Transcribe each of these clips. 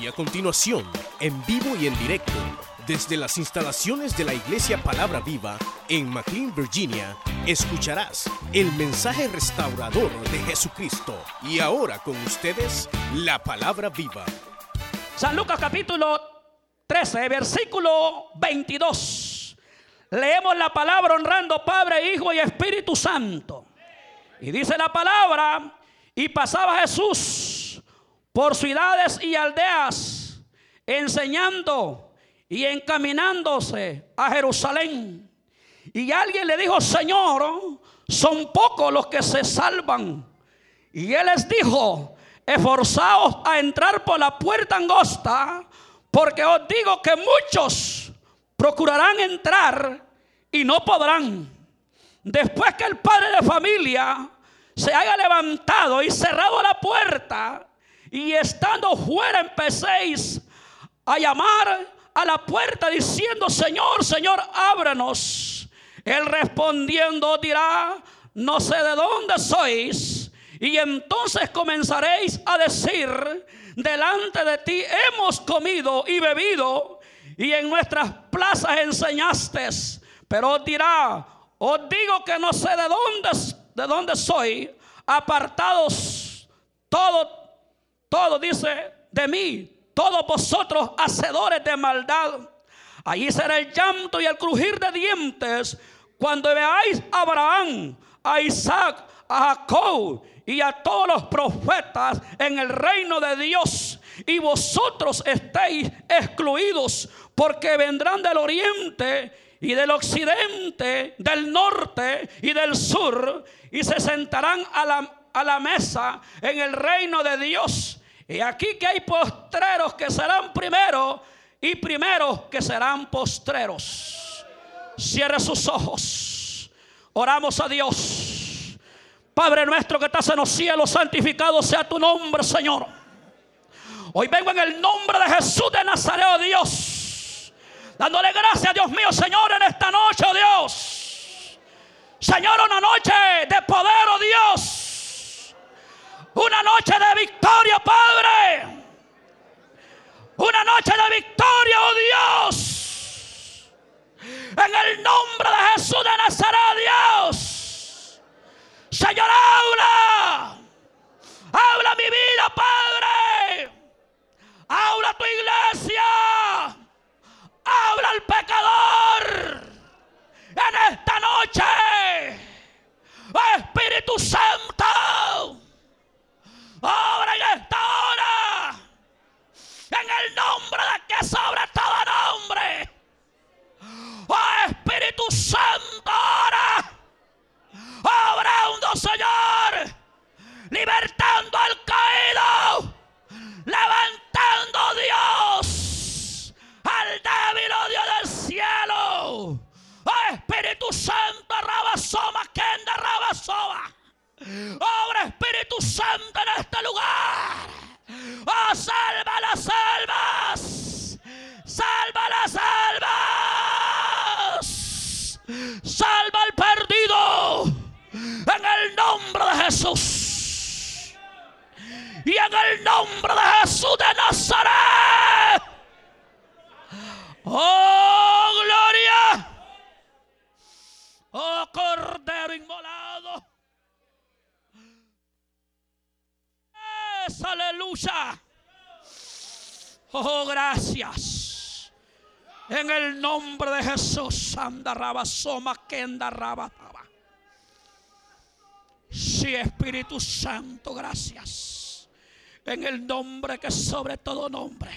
Y a continuación, en vivo y en directo, desde las instalaciones de la Iglesia Palabra Viva en McLean, Virginia, escucharás el mensaje restaurador de Jesucristo. Y ahora con ustedes, la Palabra Viva. San Lucas capítulo 13, versículo 22. Leemos la palabra honrando Padre, Hijo y Espíritu Santo. Y dice la palabra, y pasaba Jesús por ciudades y aldeas, enseñando y encaminándose a Jerusalén. Y alguien le dijo, Señor, son pocos los que se salvan. Y él les dijo, esforzaos a entrar por la puerta angosta, porque os digo que muchos procurarán entrar y no podrán. Después que el padre de familia se haya levantado y cerrado la puerta, y estando fuera empecéis a llamar a la puerta diciendo, Señor, Señor, ábranos. Él respondiendo dirá, no sé de dónde sois. Y entonces comenzaréis a decir, delante de ti hemos comido y bebido y en nuestras plazas enseñaste. Pero os dirá, os digo que no sé de dónde, de dónde soy, apartados todo, todo dice de mí, todos vosotros hacedores de maldad. Allí será el llanto y el crujir de dientes cuando veáis a Abraham, a Isaac, a Jacob y a todos los profetas en el reino de Dios. Y vosotros estéis excluidos porque vendrán del oriente y del occidente, del norte y del sur y se sentarán a la, a la mesa en el reino de Dios. Y aquí que hay postreros que serán primero y primeros que serán postreros. Cierre sus ojos. Oramos a Dios. Padre nuestro que estás en los cielos, santificado sea tu nombre, Señor. Hoy vengo en el nombre de Jesús de Nazaret, oh Dios. Dándole gracias, Dios mío, Señor, en esta noche, oh Dios. Señor, una noche de poder, oh Dios una noche de victoria, Padre. Una noche de victoria, oh Dios. En el nombre de Jesús de Nazaret, Dios. Señor, habla. Habla mi vida, Padre. Habla tu iglesia. Habla al pecador. En esta noche. Espíritu Santo. Ahora en esta hora. En el nombre de que sobre todo nombre. Oh Espíritu Santo ahora. Obrando Señor. Libertando al caído. Levantando Dios. Al débil oh Dios del cielo. Oh Espíritu Santo. Rabasoma. Kenda Rabasoma. Obra Espíritu Santo en este lugar. Oh, salva las almas. Salva las almas. Salva al perdido. En el nombre de Jesús. Y en el nombre de Jesús de Nazaret. Oh, gloria. Oh, Cordero inmolado. aleluya. Oh, gracias. En el de Jesús, anda rabasoma, kenda rabataba. Sí, Espíritu Santo, gracias. En el nombre que sobre todo nombre.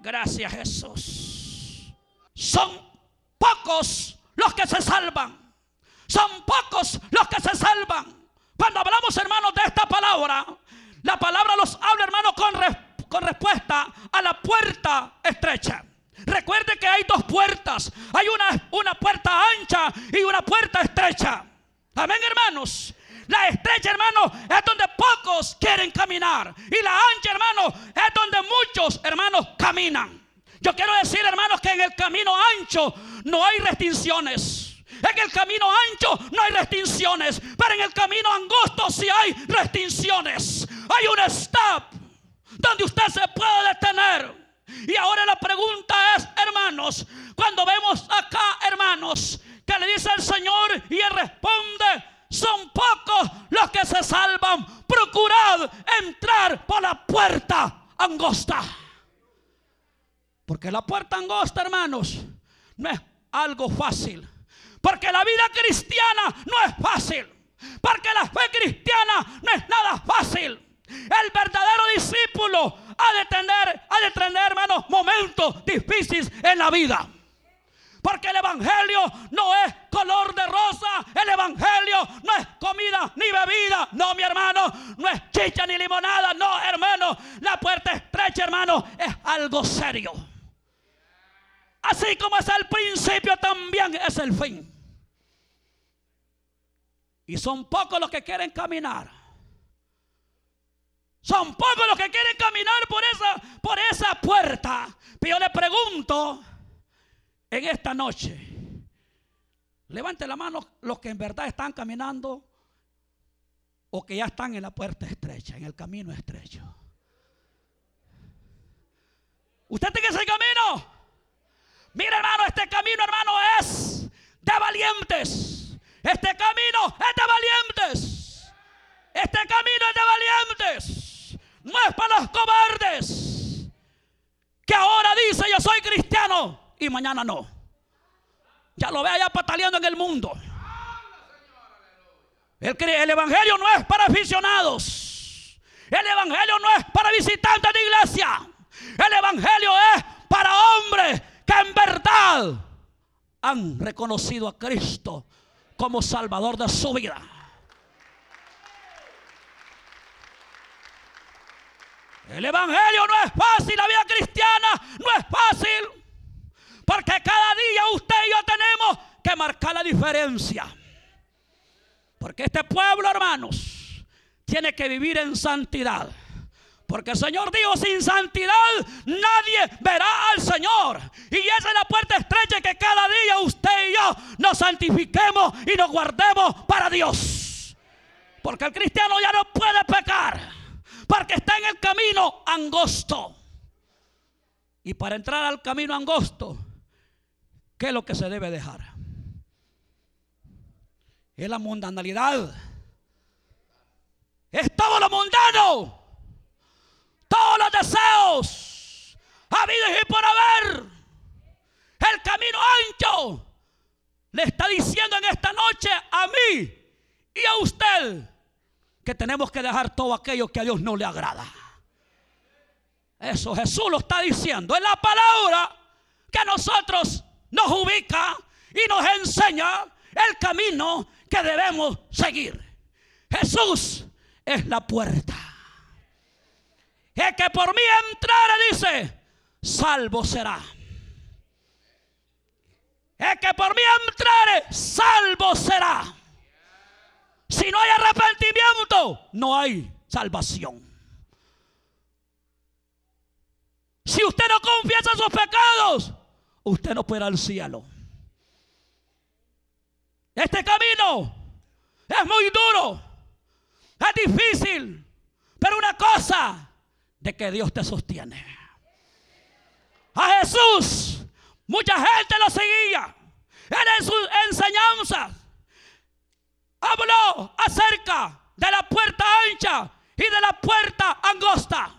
Gracias, Jesús. Son pocos los que se salvan. Son pocos los que se salvan. Cuando hablamos, hermanos, de esta palabra, la palabra los habla, hermano, con, con respuesta a la puerta estrecha. Recuerde que hay dos puertas. Hay una, una puerta ancha y una puerta estrecha. Amén, hermanos. La estrecha, hermano, es donde pocos quieren caminar. Y la ancha, hermano, es donde muchos, hermanos, caminan. Yo quiero decir, hermanos, que en el camino ancho no hay restricciones. En el camino ancho no hay restricciones, pero en el camino angosto sí hay restricciones. Hay un stop donde usted se puede Y ahora la pregunta es, hermanos, cuando vemos acá, hermanos, que le dice el Señor y él responde, son pocos los que se salvan. Procurad entrar por la puerta angosta. Porque la puerta angosta, hermanos, no es algo fácil. Porque la vida cristiana no es fácil. Porque la fe cristiana no es nada fácil. El verdadero discípulo ha de tener, ha de tener, hermanos, momentos difíciles en la vida. Porque el Evangelio no es color de rosa. El Evangelio no es comida ni bebida. No, mi hermano. No es chicha ni limonada. No, hermano. La puerta estrecha, hermano, es algo serio. Así como es el principio, también es el fin. Y son pocos los que quieren caminar. Son pocos los que quieren caminar por esa, por esa puerta. Pero yo le pregunto en esta noche, levante la mano los que en verdad están caminando o que ya están en la puerta estrecha, en el camino estrecho. ¿Usted tiene ese camino? Mira hermano, este camino hermano es de valientes. Este camino es de valientes. Este camino es de valientes. No es para los cobardes. Que ahora dice yo soy cristiano y mañana no. Ya lo ve allá pataleando en el mundo. El, el, Evangelio no es para aficionados. El Evangelio no es para visitantes de iglesia. El Evangelio es para hombres que en verdad han reconocido a Cristo como Salvador de su vida. El Evangelio no es fácil, la vida cristiana no es fácil. Porque cada día usted y yo tenemos que marcar la diferencia. Porque este pueblo, hermanos, tiene que vivir en santidad. Porque el Señor dijo, sin santidad nadie verá al Señor. Y esa es la puerta estrecha que cada día usted y yo nos santifiquemos y nos guardemos para Dios. Porque el cristiano ya no puede pecar. Porque está en el camino angosto. Y para entrar al camino angosto, ¿qué es lo que se debe dejar? Es la mundanalidad. Es todo lo mundano todos los deseos habidos y por haber. El camino ancho le está diciendo en esta noche a mí y a usted que tenemos que dejar todo aquello que a Dios no le agrada. Eso Jesús lo está diciendo. Es la palabra que nosotros nos ubica y nos enseña el camino que debemos seguir. Jesús es la puerta. Es que por mí entrare, dice, salvo será. Es que por mí entrare, salvo será. Si no hay arrepentimiento, no hay salvación. Si usted no confiesa sus pecados, usted no puede ir al cielo. Este camino es muy duro, es difícil, pero una cosa de que Dios te sostiene. A Jesús, mucha gente lo seguía. Él en sus enseñanzas habló acerca de la puerta ancha y de la puerta angosta.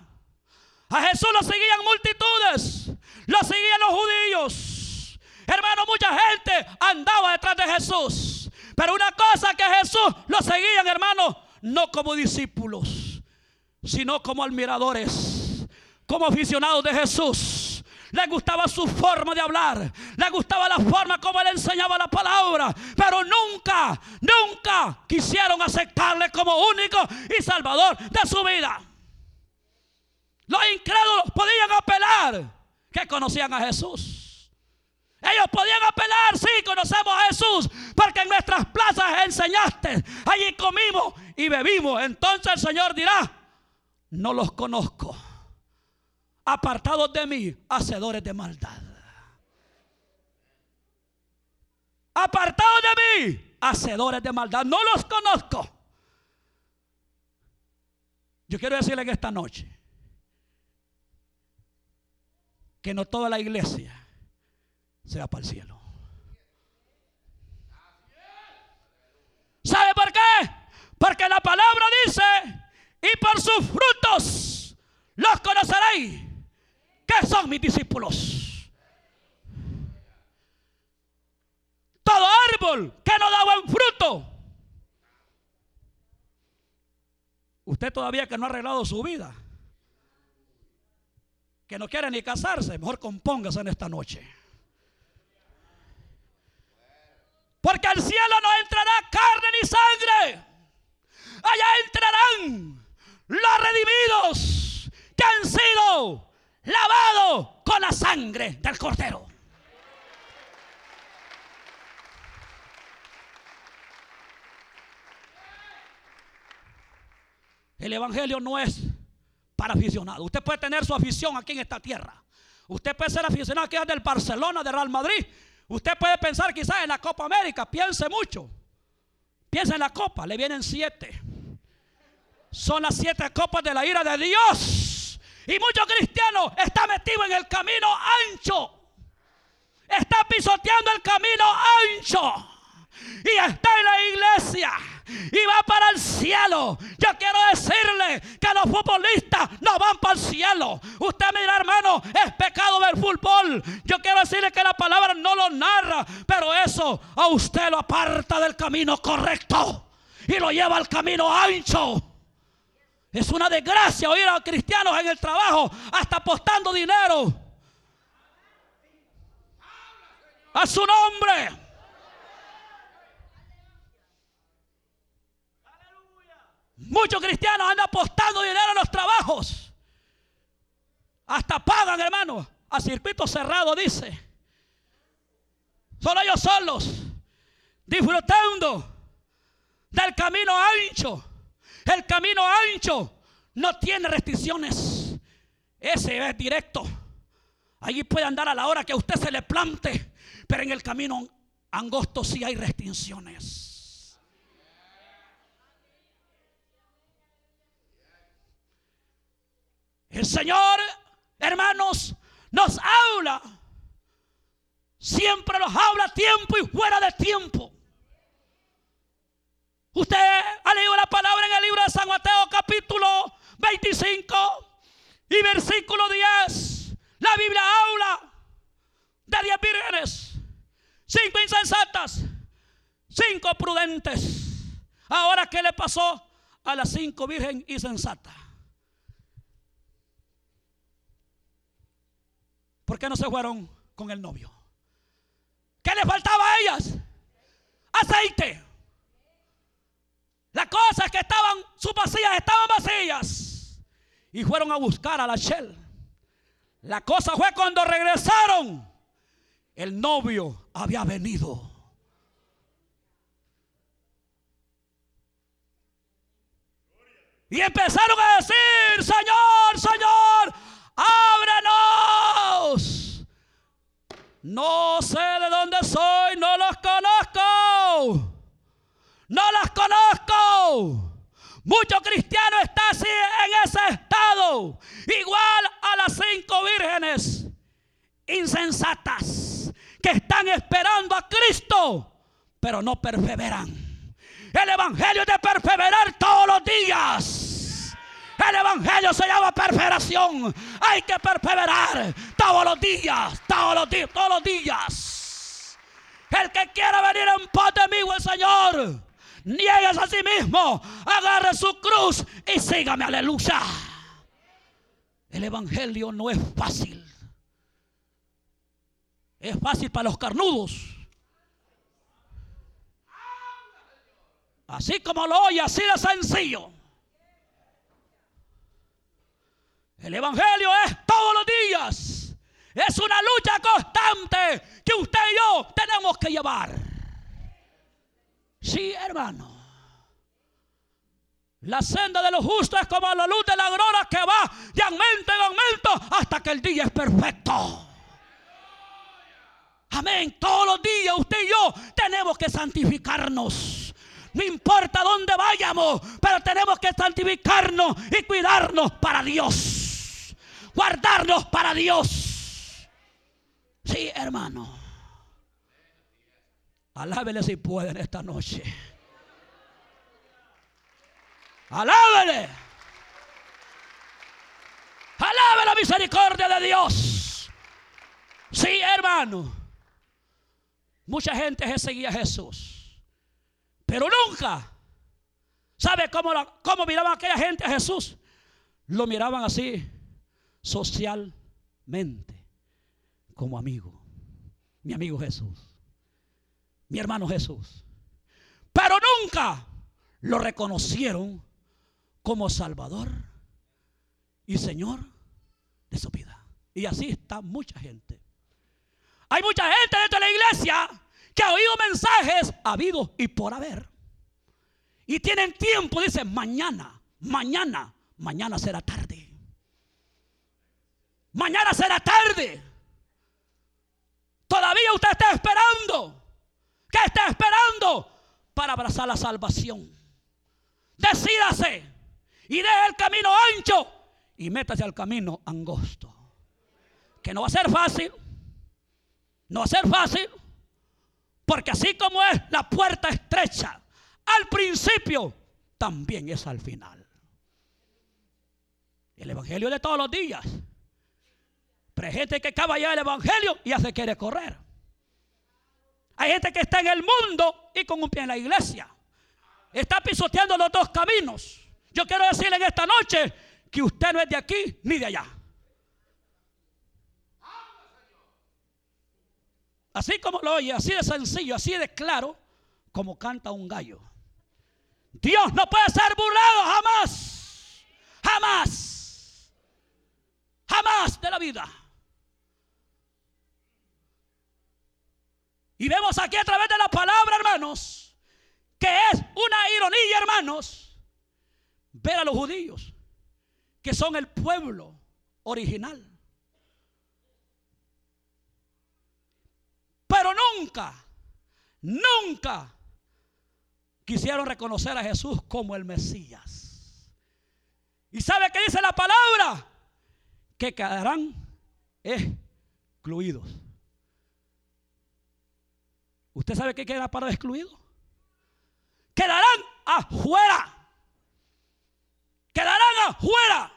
A Jesús lo seguían multitudes, lo seguían los judíos. Hermano, mucha gente andaba detrás de Jesús. Pero una cosa que Jesús lo seguían, hermano, no como discípulos sino como admiradores, como aficionados de Jesús. Le gustaba su forma de hablar, le gustaba la forma como él enseñaba la palabra, pero nunca, nunca quisieron aceptarle como único y salvador de su vida. Los incrédulos podían apelar que conocían a Jesús. Ellos podían apelar, sí, conocemos a Jesús, porque en nuestras plazas enseñaste, allí comimos y bebimos. Entonces el Señor dirá, no los conozco. Apartados de mí, hacedores de maldad. Apartados de mí, hacedores de maldad. No los conozco. Yo quiero decirle que esta noche que no toda la iglesia se va para el cielo. ¿Sabe por qué? Porque la palabra dice, y por sus frutos los conoceréis, que son mis discípulos. Todo árbol que no da buen fruto. Usted todavía que no ha arreglado su vida, que no quiere ni casarse, mejor compóngase en esta noche. Porque al cielo no entrará carne ni sangre. Allá entrarán los redimidos que han sido lavados con la sangre del cordero. El evangelio no es para aficionados. Usted puede tener su afición aquí en esta tierra. Usted puede ser aficionado aquí del Barcelona, del Real Madrid, Usted puede pensar quizás en la Copa América, piense mucho. Piensa en la copa, le vienen siete. Son las siete copas de la ira de Dios. Y muchos cristianos están metidos en el camino ancho. Está pisoteando el camino ancho. Y está en la iglesia y va para el cielo. Yo quiero decirle que los futbolistas no van para el cielo. Usted mira, hermano, es pecado ver fútbol. Yo quiero decirle que la palabra no lo narra, pero eso a usted lo aparta del camino correcto y lo lleva al camino ancho. Es una desgracia oír a cristianos en el trabajo hasta apostando dinero a su nombre. Muchos cristianos andan apostando dinero en los trabajos. Hasta pagan, hermano. A circuito cerrado, dice. Solo ellos solos. Disfrutando del camino ancho. El camino ancho no tiene restricciones. Ese es directo. Allí puede andar a la hora que usted se le plante. Pero en el camino angosto sí hay restricciones. El Señor, hermanos, nos habla. Siempre nos habla a tiempo y fuera de tiempo. Usted ha leído la palabra en el libro de San Mateo capítulo 25 y versículo 10. La Biblia habla de 10 vírgenes, 5 insensatas, 5 prudentes. Ahora, ¿qué le pasó a las 5 virgen insensatas? ¿Por qué no se fueron con el novio? ¿Qué le faltaba a ellas? Aceite. La cosa es que estaban, sus vacías estaban vacías. Y fueron a buscar a la Shell. La cosa fue cuando regresaron. El novio había venido. Y empezaron a decir, Señor, Señor, ábrenos. No sé de dónde soy, no los conozco. No los conozco. Muchos cristianos están así en ese estado. Igual a las cinco vírgenes insensatas que están esperando a Cristo, pero no perseveran. El Evangelio es de perseverar todos los días. El Evangelio se llama perseveración. Hay que perseverar todos los días, todos los días, todos los días. El que quiera venir en paz de mí, el Señor, niegues a sí mismo, agarre su cruz y sígame, aleluya. El Evangelio no es fácil. Es fácil para los carnudos. Así como lo oye, así de sencillo. El Evangelio es todos los días. Es una lucha constante que usted y yo tenemos que llevar. Sí, hermano. La senda de los justos es como la luz de la aurora que va de aumento en aumento hasta que el día es perfecto. Amén. Todos los días usted y yo tenemos que santificarnos. No importa dónde vayamos, pero tenemos que santificarnos y cuidarnos para Dios guardarnos para Dios. Sí, hermano. Alábele si pueden esta noche. Alábele. Alabe la misericordia de Dios. Sí, hermano. Mucha gente seguía a Jesús. Pero nunca. ¿Sabe cómo, cómo miraban aquella gente a Jesús? Lo miraban así, socialmente, como amigo. Mi amigo Jesús. Mi hermano Jesús. Pero nunca lo reconocieron como Salvador y Señor de su vida. Y así está mucha gente. Hay mucha gente dentro de la iglesia que ha oído mensajes habidos y por haber. Y tienen tiempo, dicen, mañana, mañana, mañana será tarde. Mañana será tarde. Todavía usted está esperando. ¿Qué está esperando? Para abrazar la salvación. Decídase y deje el camino ancho y métase al camino angosto. Que no va a ser fácil. No va a ser fácil. Porque así como es la puerta estrecha al principio, también es al final. El evangelio de todos los días. Pero hay gente que acaba ya el evangelio y ya se quiere correr. Hay gente que está en el mundo y con un pie en la iglesia. Está pisoteando los dos caminos. Yo quiero decirle en esta noche que usted no es de aquí ni de allá. Así como lo oye, así de sencillo, así de claro, como canta un gallo. Dios no puede ser burlado jamás. Jamás. Jamás de la vida. Y vemos aquí a través de la palabra, hermanos, que es una ironía, hermanos, ver a los judíos, que son el pueblo original. Pero nunca, nunca quisieron reconocer a Jesús como el Mesías. ¿Y sabe qué dice la palabra? Que quedarán excluidos. ¿Usted sabe qué queda para excluido? Quedarán afuera. Quedarán afuera.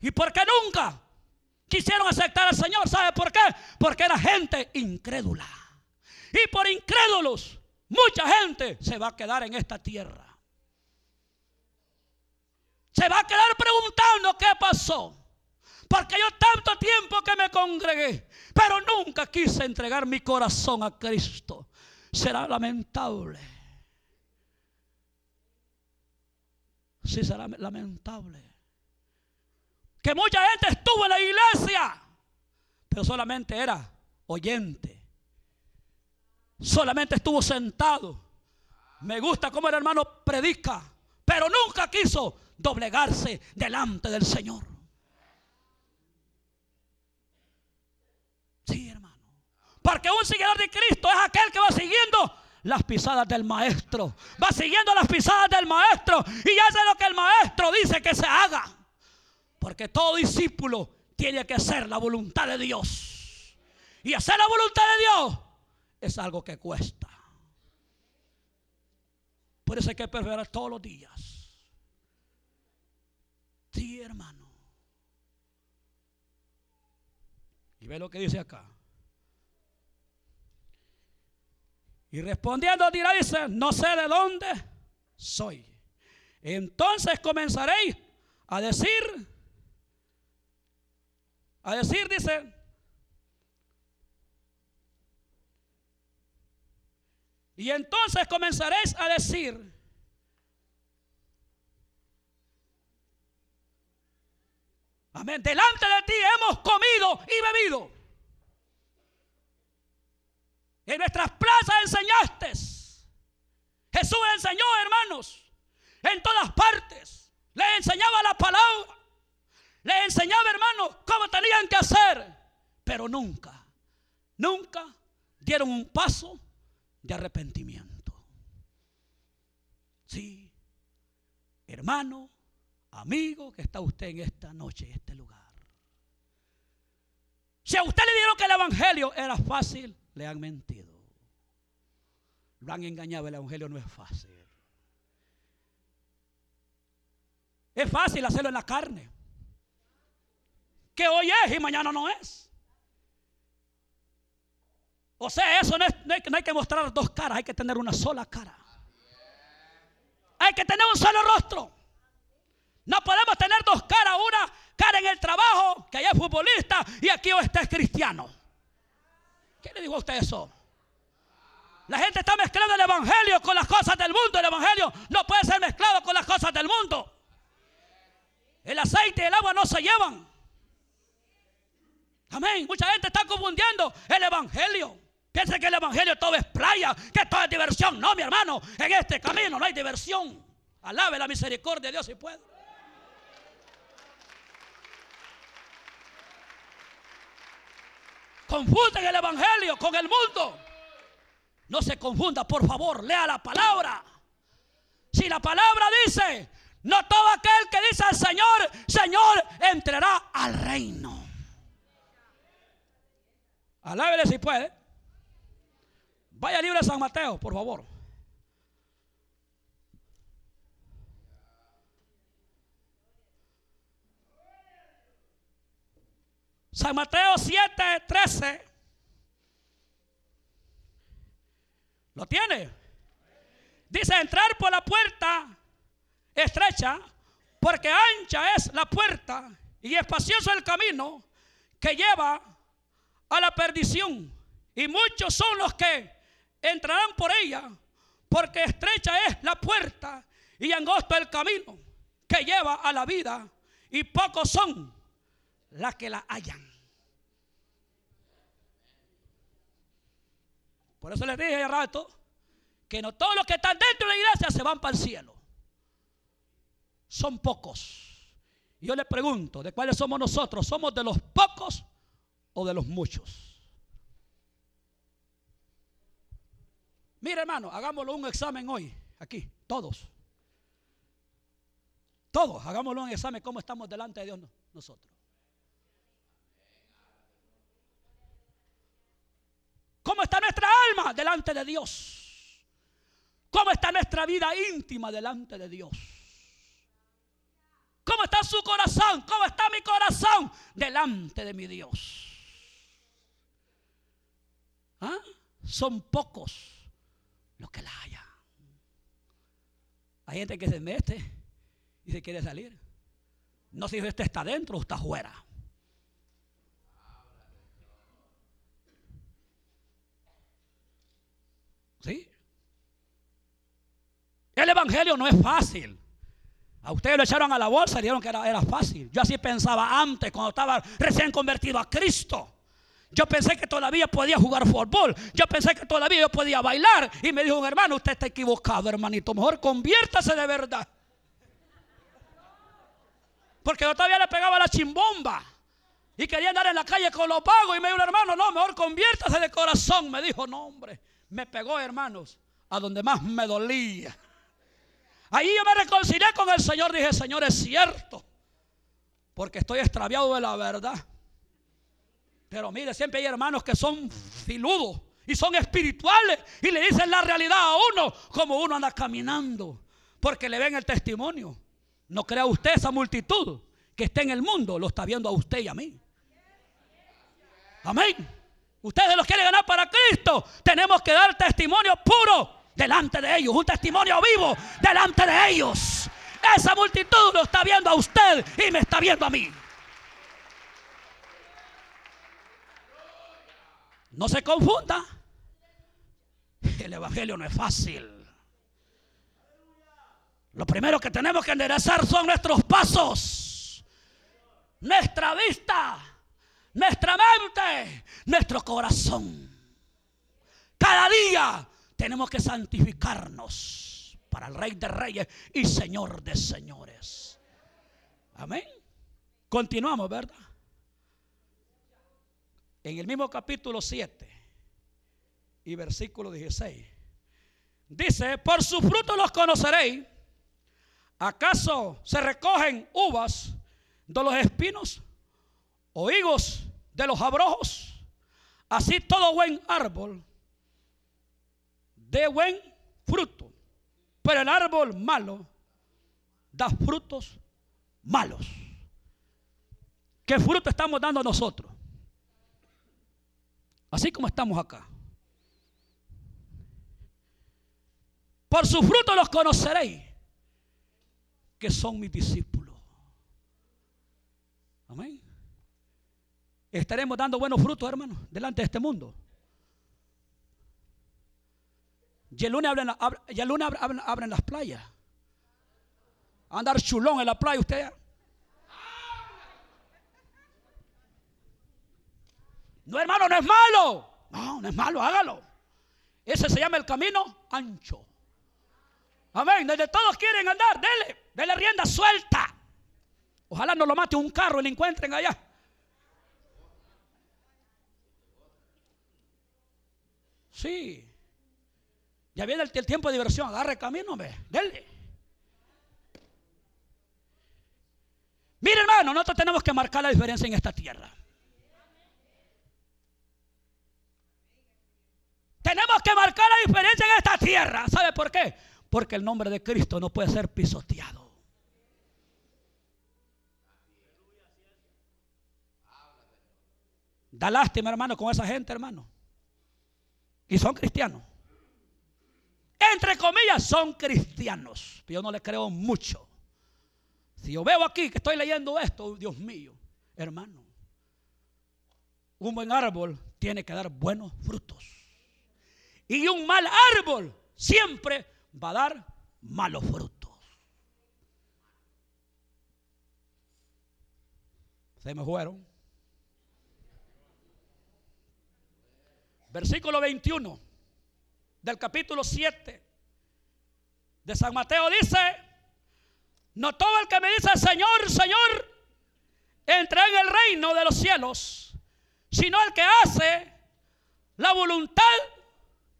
¿Y por qué nunca quisieron aceptar al Señor? ¿Sabe por qué? Porque era gente incrédula. Y por incrédulos Mucha gente se va a quedar en esta tierra. Se va a quedar preguntando qué pasó. Porque yo tanto tiempo que me congregué, pero nunca quise entregar mi corazón a Cristo. Será lamentable. Sí, será lamentable. Que mucha gente estuvo en la iglesia, pero solamente era oyente solamente estuvo sentado. Me gusta cómo el hermano predica, pero nunca quiso doblegarse delante del Señor. Sí, hermano. Porque un seguidor de Cristo es aquel que va siguiendo las pisadas del maestro. Va siguiendo las pisadas del maestro y hace lo que el maestro dice que se haga. Porque todo discípulo tiene que hacer la voluntad de Dios. Y hacer la voluntad de Dios es algo que cuesta. Por eso hay que perseverar todos los días. Sí, hermano. Y ve lo que dice acá. Y respondiendo dirá, dice, no sé de dónde soy. Entonces comenzaréis a decir, a decir, dice, Y entonces comenzaréis a decir, amén, delante de ti hemos comido y bebido. En nuestras plazas enseñaste. Jesús enseñó, hermanos, en todas partes. Les enseñaba la palabra. Les enseñaba, hermanos, cómo tenían que hacer. Pero nunca, nunca dieron un paso de arrepentimiento. Sí, hermano, amigo que está usted en esta noche, en este lugar. Si a usted le dijeron que el evangelio era fácil, le han mentido. Lo han engañado, el evangelio no es fácil. Es fácil hacerlo en la carne. Que hoy es y mañana no es. O sea, eso no, no hay que mostrar dos caras, hay que tener una sola cara. Hay que tener un solo rostro. No podemos tener dos caras, una cara en el trabajo, que allá es futbolista, y aquí usted es cristiano. ¿Qué le dijo a usted eso? La gente está mezclando el evangelio con las cosas del mundo. El evangelio no puede ser mezclado con las cosas del mundo. El aceite y el agua no se llevan. Amén. Mucha gente está confundiendo el evangelio. Piensa que el evangelio todo es playa, que todo es diversión. No, mi hermano, en este camino no hay diversión. Alabe la misericordia de Dios si puede. Confunden el evangelio con el mundo. No se confunda, por favor, lea la palabra. Si la palabra dice, no todo aquel que dice al Señor, Señor, entrará al reino. Alábele si puede. Vaya libre de San Mateo, por favor. San Mateo 7, 13. ¿Lo tiene? Dice entrar por la puerta estrecha, porque ancha es la puerta y espacioso el camino que lleva a la perdición. Y muchos son los que entrarán por ella, porque estrecha es la puerta y angosto el camino que lleva a la vida, y pocos son las que la hallan. Por eso les dije hace rato que no todos los que están dentro de la iglesia se van para el cielo. Son pocos. Yo les pregunto, ¿de cuáles somos nosotros? ¿Somos de los pocos o de los muchos? Mire hermano, hagámoslo un examen hoy, aquí, todos. Todos, hagámoslo un examen, cómo estamos delante de Dios nosotros. ¿Cómo está nuestra alma delante de Dios? ¿Cómo está nuestra vida íntima delante de Dios? ¿Cómo está su corazón? ¿Cómo está mi corazón delante de mi Dios? ¿Ah? Son pocos los que la hayan. Hay gente que se mete y se quiere salir. No sé si usted está dentro o está afuera. ¿Sí? El evangelio no es fácil. A ustedes lo echaron a la bolsa y dijeron que era, fácil. Yo así pensaba antes, cuando estaba recién convertido a Cristo. Yo pensé que todavía podía jugar fútbol. Yo pensé que todavía yo podía bailar. Y me dijo un hermano, usted está equivocado, hermanito. Mejor conviértase de verdad. Porque yo todavía le pegaba la chimbomba. Y quería andar en la calle con los pagos. Y me dijo un hermano, no, mejor conviértase de corazón. Me dijo, no, hombre. Me pegó, hermanos, a donde más me dolía. Ahí yo me reconcilié con el Señor. Dije, Señor, es cierto. Porque estoy extraviado de la verdad. Pero mire, siempre hay hermanos que son filudos y son espirituales y le dicen la realidad a uno como uno anda caminando. Porque le ven el testimonio. No crea usted esa multitud que está en el mundo, lo está viendo a usted y a mí. Amén. Ustedes los quieren ganar para Cristo. Tenemos que dar testimonio puro delante de ellos. Un testimonio vivo delante de ellos. Esa multitud lo está viendo a usted y me está viendo a mí. No se confunda. El Evangelio no es fácil. Lo primero que tenemos que enderezar son nuestros pasos, nuestra vista, nuestra mente, nuestro corazón. Cada día tenemos que santificarnos para el Rey de Reyes y Señor de Señores. Amén. Continuamos, ¿verdad? en el mismo capítulo 7 y versículo 16, dice, por su fruto los conoceréis. ¿Acaso se recogen uvas de los espinos o higos de los abrojos, así todo buen árbol de buen fruto. Pero el árbol malo da frutos malos. ¿Qué fruto estamos dando nosotros? Así como estamos acá. Por su fruto los conoceréis, que son mis discípulos. Amén. Estaremos dando buenos frutos, hermanos, delante de este mundo. Y el lunes abren, las playas. andar chulón en la playa usted. No, hermano, no es malo. No, no es malo, hágalo. Ese se llama el camino ancho. Amén. Desde todos quieren andar, dele, dele rienda suelta. Ojalá no lo mate un carro y lo encuentren allá. Sí. Ya viene el, tiempo de diversión. Agarre camino, ve. Dele. Mire, hermano, nosotros tenemos que marcar la diferencia en esta tierra. Tenemos que marcar la diferencia en esta tierra. ¿Sabe por qué? Porque el nombre de Cristo no puede ser pisoteado. Da lástima, hermano, con esa gente, hermano. Y son cristianos. Entre comillas, son cristianos. Yo no les creo mucho. Si yo veo aquí que estoy leyendo esto, Dios mío, hermano, un buen árbol tiene que dar buenos frutos. Y un mal árbol siempre va a dar malos frutos. Se me fueron. Versículo 21 del capítulo 7 de San Mateo dice, no todo el que me dice Señor, Señor, entra en el reino de los cielos, sino el que hace la voluntad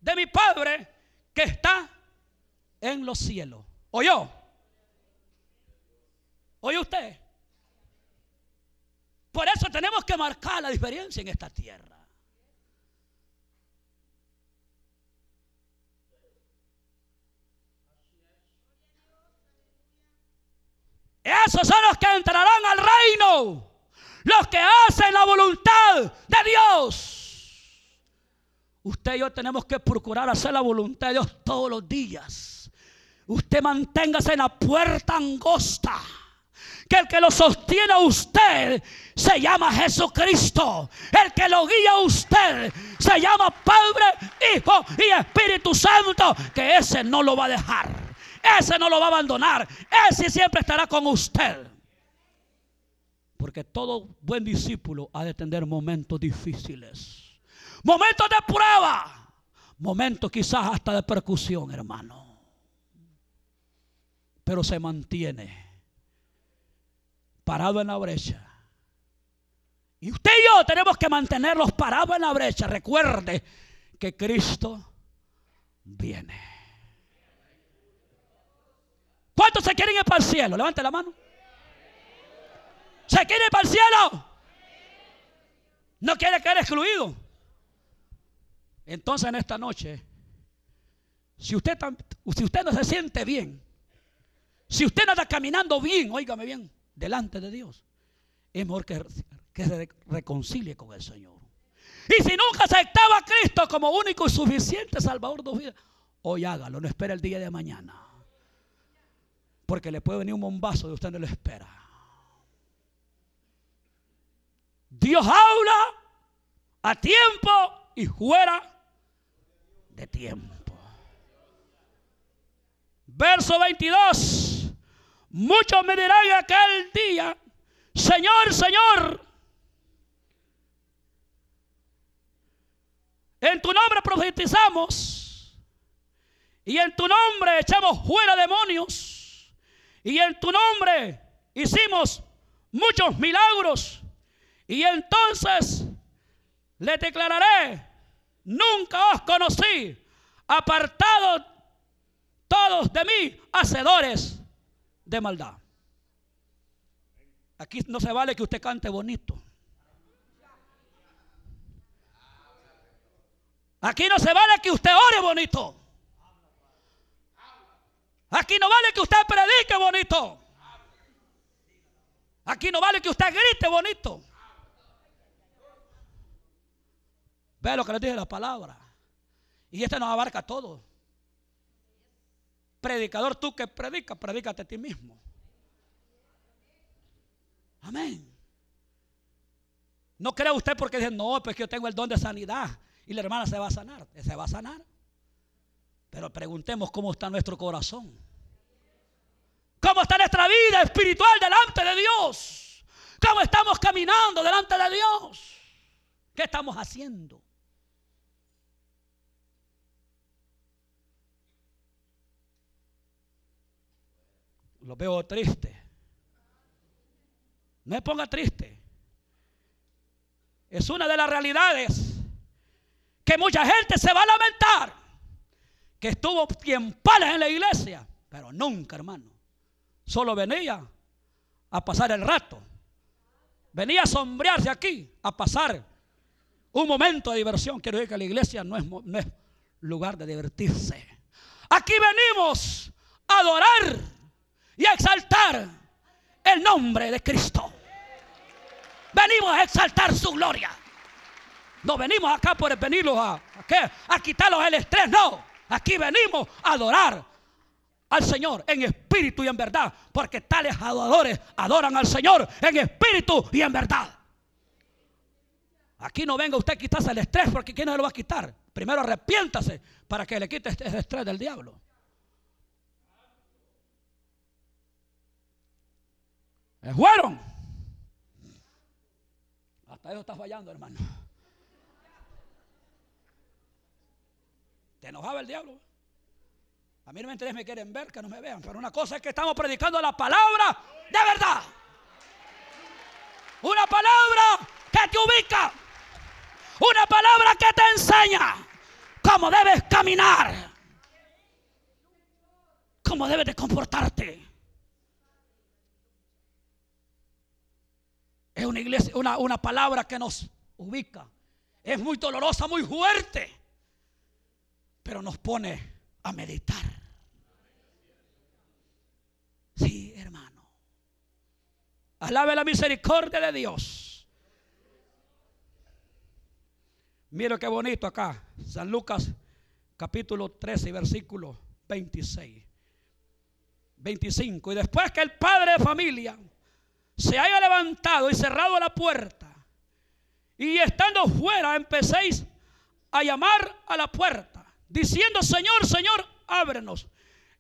de mi Padre que está en los cielos. ¿Oyó? ¿Oye usted? Por eso tenemos que marcar la diferencia en esta tierra. Esos son los que entrarán al reino. Los que hacen la voluntad de Dios. Usted y yo tenemos que procurar hacer la voluntad de Dios todos los días. Usted manténgase en la puerta angosta. Que el que lo sostiene a usted se llama Jesucristo. El que lo guía a usted se llama Padre, Hijo y Espíritu Santo. Que ese no lo va a dejar. Ese no lo va a abandonar. Ese siempre estará con usted. Porque todo buen discípulo ha de tener momentos difíciles momentos de prueba, momentos quizás hasta de percusión, hermano. Pero se mantiene parado en la brecha. Y usted y yo tenemos que mantenerlos parados en la brecha. Recuerde que Cristo viene. ¿Cuántos se quieren ir para el cielo? Levante la mano. ¿Se quiere ir para el cielo? ¿No quiere quedar excluido? Entonces en esta noche, si usted, si usted no se siente bien, si usted no está caminando bien, óigame bien, delante de Dios, es mejor que, que se reconcilie con el Señor. Y si nunca aceptaba a Cristo como único y suficiente Salvador de su vida, hoy hágalo, no espera el día de mañana. Porque le puede venir un bombazo y usted no lo espera. Dios habla a tiempo y fuera de tiempo. Verso 22. Muchos me dirán aquel día, Señor, Señor, en tu nombre profetizamos y en tu nombre echamos fuera demonios y en tu nombre hicimos muchos milagros. Y entonces le declararé, nunca os conocí, apartados todos de mí, hacedores de maldad. Aquí no se vale que usted cante bonito. Aquí no se vale que usted ore bonito. Aquí no vale que usted predique bonito. Aquí no vale que usted grite bonito. Ve lo que le dije la palabra. Y este nos abarca todo. Predicador, tú que predicas, predícate a ti mismo. Amén. No crea usted porque dice, no, pues que yo tengo el don de sanidad y la hermana se va a sanar. Se va a sanar. Pero preguntemos cómo está nuestro corazón. ¿Cómo está nuestra vida espiritual delante de Dios? ¿Cómo estamos caminando delante de Dios? ¿Qué estamos haciendo? Lo veo triste. No me ponga triste. Es una de las realidades que mucha gente se va a lamentar que estuvo palas en la iglesia, pero nunca, hermano. Solo venía a pasar el rato. Venía a sombrearse aquí, a pasar un momento de diversión. Quiero decir que la iglesia no es, lugar de divertirse. Aquí venimos a adorar y a exaltar el nombre de Cristo. Venimos a exaltar su gloria. No venimos acá por venirlos a, a, a quitarlos el estrés, no. Aquí venimos a adorar al Señor en espíritu y en verdad, porque tales adoradores adoran al Señor en espíritu y en verdad. Aquí no venga usted a quitarse el estrés, porque ¿quién no lo va a quitar? Primero arrepiéntase para que le quite este estrés del diablo. Bueno. Hasta eso está fallando, hermano. Te enojaba el diablo. A mí no me interesa, me quieren ver, que no me vean. Pero una cosa es que estamos predicando la palabra de verdad. Una palabra que te ubica. Una palabra que te enseña cómo debes caminar. Cómo debes de comportarte. Es una iglesia, una, una palabra que nos ubica. Es muy dolorosa, muy fuerte. Pero nos pone a meditar. Sí, hermano. Alabe la misericordia de Dios. Mira qué bonito acá. San Lucas capítulo 13, versículo 26. 25. Y después que el padre de familia se haya levantado y cerrado la puerta, y estando fuera empecéis a llamar a la puerta, diciendo, Señor, Señor, ábrenos.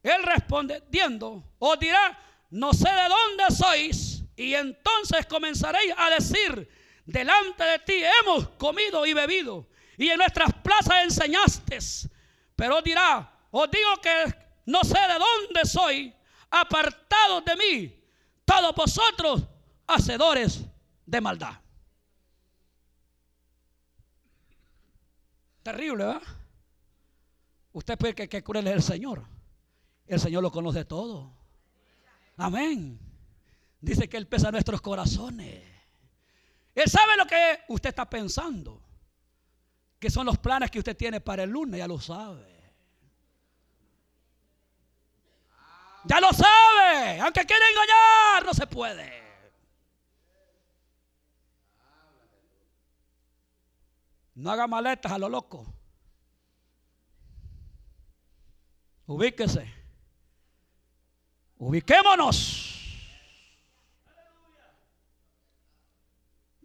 Él respondiendo, os dirá, no sé de dónde sois, y entonces comenzaréis a decir, delante de ti hemos comido y bebido, y en nuestras plazas enseñaste. Pero os dirá, os digo que no sé de dónde soy, apartados de mí, todos vosotros hacedores de maldad. Terrible, ¿verdad? Usted puede que, que es el Señor. El Señor lo conoce todo. Amén. Dice que Él pesa nuestros corazones. Él sabe lo que usted está pensando. Que son los planes que usted tiene para el lunes, ya lo sabe. Ya lo sabe. Aunque quiera engañar, no se puede. No haga maletas a lo loco. Ubíquese. Ubiquémonos.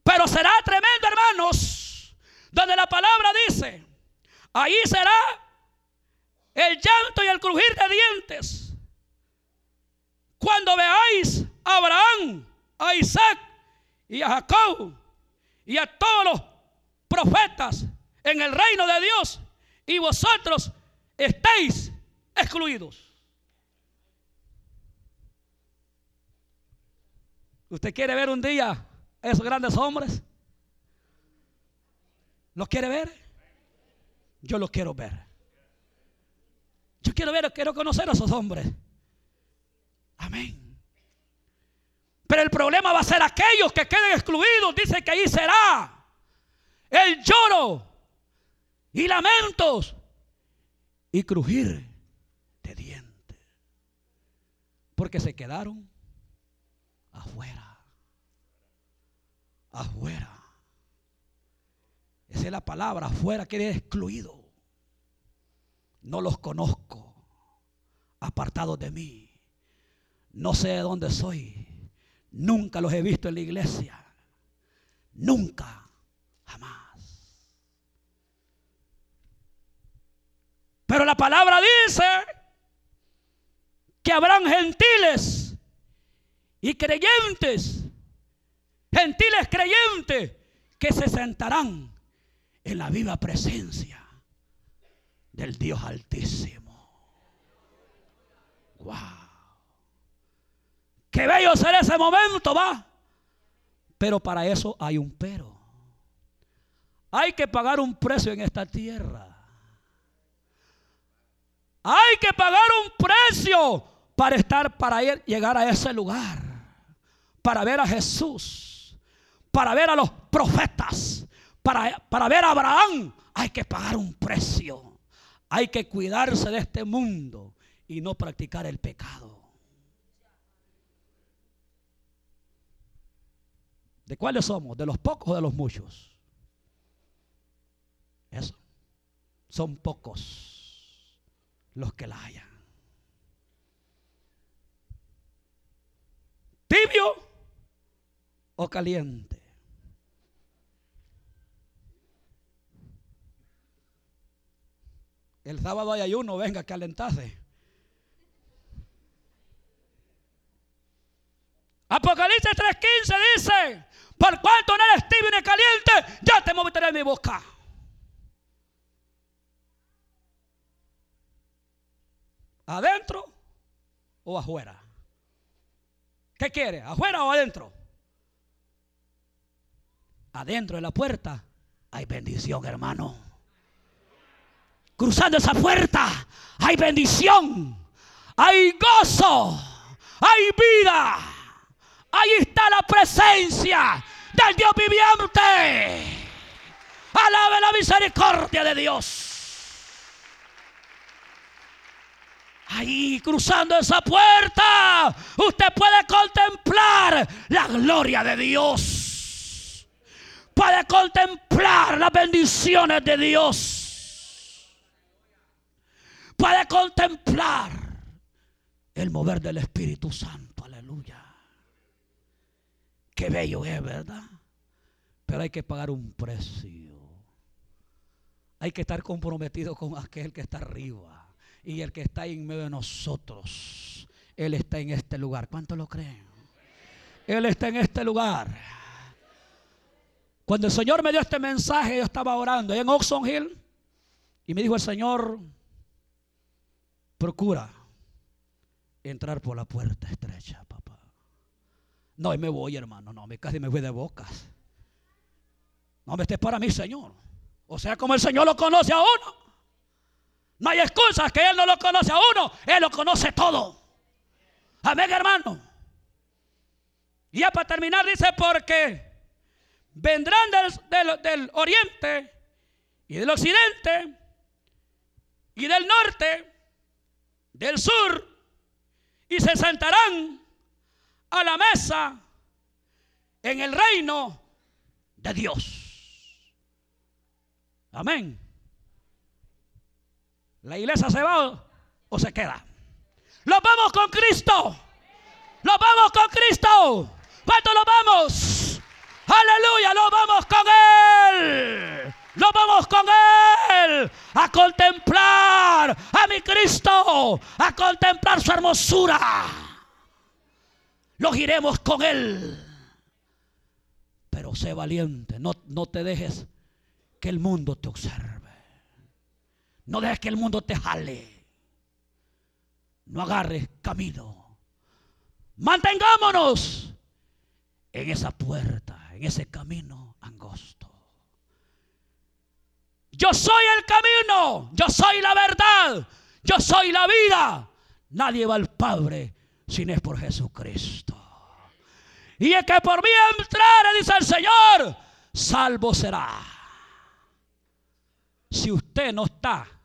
Pero será tremendo, hermanos, donde la palabra dice, ahí será el llanto y el crujir de dientes. Cuando veáis a Abraham, a Isaac y a Jacob y a todos los profetas en el reino de Dios y vosotros estéis excluidos. ¿Usted quiere ver un día esos grandes hombres? ¿Los quiere ver? Yo los quiero ver. Yo quiero ver, quiero conocer a esos hombres. Amén. Pero el problema va a ser aquellos que queden excluidos. Dice que ahí será el lloro y lamentos y crujir de dientes. Porque se quedaron afuera. Afuera. Esa es la palabra, afuera quiere excluido. No los conozco, apartados de mí. No sé de dónde soy. Nunca los he visto en la iglesia. Nunca, jamás. Pero la palabra dice que habrán gentiles y creyentes, gentiles creyentes, que se sentarán en la viva presencia del Dios Altísimo. Wow. Qué bello será ese momento, va. Pero para eso hay un pero. Hay que pagar un precio en esta tierra. Hay que pagar un precio para estar, para ir, llegar a ese lugar. Para ver a Jesús. Para ver a los profetas. Para, para ver a Abraham. Hay que pagar un precio. Hay que cuidarse de este mundo y no practicar el pecado. ¿De cuáles somos? ¿De los pocos o de los muchos? Eso. Son pocos los que la hayan. Tibio o caliente. El sábado hay ayuno, venga, calentase. Apocalipsis 3:15 dice, por cuanto no eres tibio ni caliente, ya te moveré mi boca. ¿Adentro o afuera? ¿Qué quiere? ¿Afuera o adentro? Adentro de la puerta hay bendición, hermano. Cruzando esa puerta hay bendición, hay gozo, hay vida. Ahí está la presencia del Dios viviente. Alabe la misericordia de Dios. Ahí cruzando esa puerta, usted puede contemplar la gloria de Dios. Puede contemplar las bendiciones de Dios. Puede contemplar el mover del Espíritu Santo. Aleluya. Qué bello es, ¿verdad? Pero hay que pagar un precio. Hay que estar comprometido con aquel que está arriba y el que está en medio de nosotros. Él está en este lugar. ¿Cuánto lo creen? Él está en este lugar. Cuando el Señor me dio este mensaje, yo estaba orando en Oxon Hill y me dijo el Señor, procura entrar por la puerta estrecha, papá. No, y me voy, hermano. No, me casi me voy de bocas. No me estés para mí, Señor. O sea, como el Señor lo conoce a uno. No hay excusas que Él no lo conoce a uno, Él lo conoce todo. Amén, hermano. Y ya para terminar dice, porque vendrán del, del oriente y del occidente y del norte, del sur, y se sentarán a la mesa en el reino de Dios. Amén. ¿La iglesia se va o se queda? Los vamos con Cristo. Los vamos con Cristo. ¿Cuánto lo vamos? Aleluya, lo vamos con Él. Lo vamos con Él a contemplar a mi Cristo, a contemplar su hermosura. Los iremos con Él. Pero sé valiente, no, no te dejes que el mundo te observe. No dejes que el mundo te jale. No agarres camino. Mantengámonos en esa puerta, en ese camino angosto. Yo soy el camino, yo soy la verdad, yo soy la vida. Nadie va al Padre si no es por Jesucristo. Y es que por mí entrar, dice el Señor, salvo será. si usted no está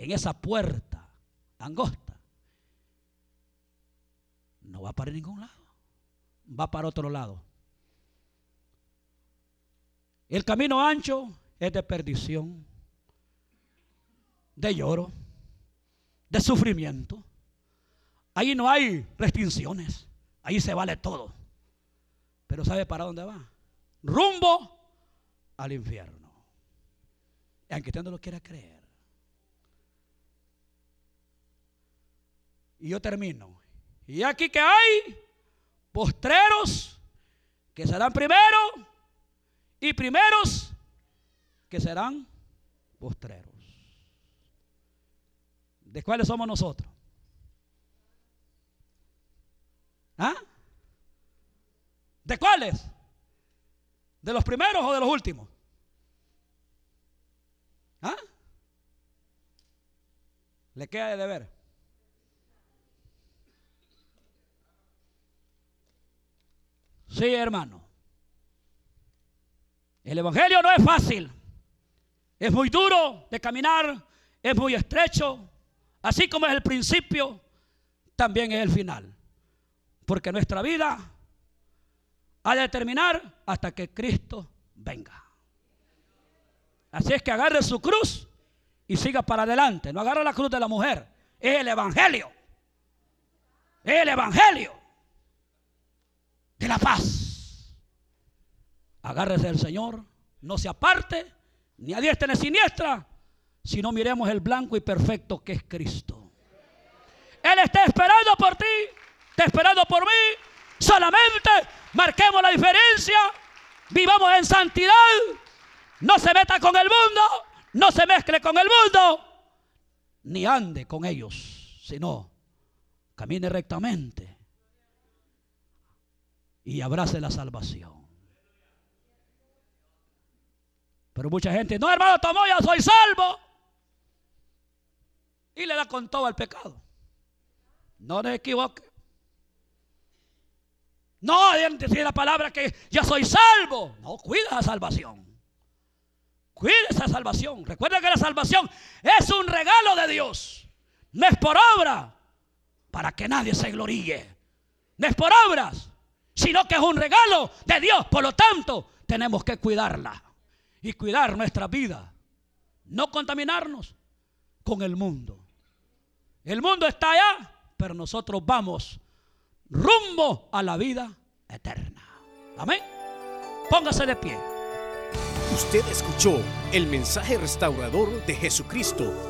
en esa puerta angosta, no va para ningún lado, va para otro lado. El camino ancho es de perdición, de lloro, de sufrimiento. Ahí no hay restricciones, ahí se vale todo. Pero ¿sabe para dónde va? Rumbo al infierno. Aunque usted no lo quiera creer. Y yo termino. Y aquí que hay postreros que serán primero y primeros que serán postreros. ¿De cuáles somos nosotros? ¿Ah? ¿De cuáles? ¿De los primeros o de los últimos? ¿Ah? ¿Le queda de deber? Sí, hermano. El Evangelio no es fácil. Es muy duro de caminar, es muy estrecho. Así como es el principio, también es el final. Porque nuestra vida ha de terminar hasta que Cristo venga. Así es que agarre su cruz y siga para adelante. No agarre la cruz de la mujer. Es el Evangelio. Es el Evangelio de la paz. Agárrese el Señor. No se aparte ni a diestra ni a siniestra. Sino miremos el blanco y perfecto que es Cristo. Él está esperando por ti. Está esperando por mí. Solamente marquemos la diferencia. Vivamos en santidad. No se meta con el mundo. No se mezcle con el mundo. Ni ande con ellos. Sino camine rectamente. Y abrace la salvación. Pero mucha gente, no hermano, tomó, ya soy salvo. Y le da con todo al pecado. No te equivoque. No decir la palabra que ya soy salvo. No, cuida la salvación. Cuida esa salvación. Recuerda que la salvación es un regalo de Dios. No es por obra. Para que nadie se gloríe. No es por obras. Sino que es un regalo de Dios. Por lo tanto, tenemos que cuidarla. Y cuidar nuestra vida. No contaminarnos con el mundo. El mundo está allá, pero nosotros vamos rumbo a la vida eterna. Amén. Póngase de pie. Usted escuchó el mensaje restaurador de Jesucristo